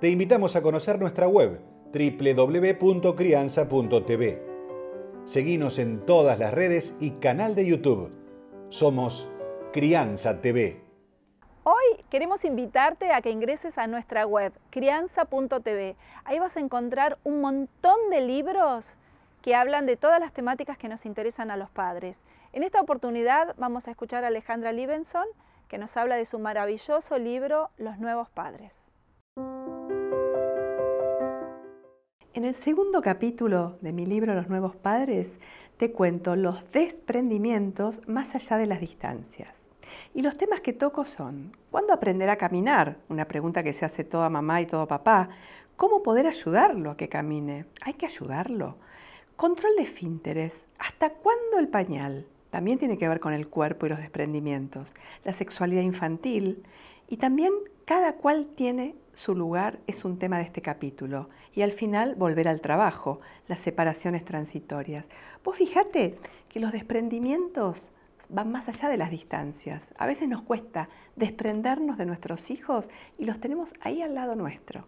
te invitamos a conocer nuestra web www.crianza.tv. Seguimos en todas las redes y canal de YouTube. Somos Crianza TV. Hoy queremos invitarte a que ingreses a nuestra web crianza.tv. Ahí vas a encontrar un montón de libros que hablan de todas las temáticas que nos interesan a los padres. En esta oportunidad vamos a escuchar a Alejandra Libenson que nos habla de su maravilloso libro Los Nuevos Padres. En el segundo capítulo de mi libro Los Nuevos Padres te cuento los desprendimientos más allá de las distancias. Y los temas que toco son, ¿cuándo aprender a caminar? Una pregunta que se hace toda mamá y todo papá. ¿Cómo poder ayudarlo a que camine? ¿Hay que ayudarlo? Control de esfínteres. ¿Hasta cuándo el pañal? También tiene que ver con el cuerpo y los desprendimientos. La sexualidad infantil. Y también cada cual tiene su lugar es un tema de este capítulo. Y al final, volver al trabajo, las separaciones transitorias. Vos fíjate que los desprendimientos van más allá de las distancias. A veces nos cuesta desprendernos de nuestros hijos y los tenemos ahí al lado nuestro.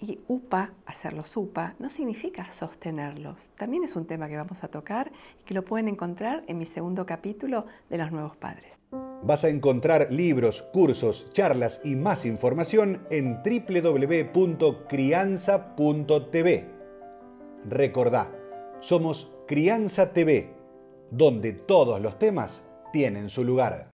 Y UPA, hacerlos UPA, no significa sostenerlos. También es un tema que vamos a tocar y que lo pueden encontrar en mi segundo capítulo de los nuevos padres. Vas a encontrar libros, cursos, charlas y más información en www.crianza.tv. Recordá, somos Crianza TV, donde todos los temas tienen su lugar.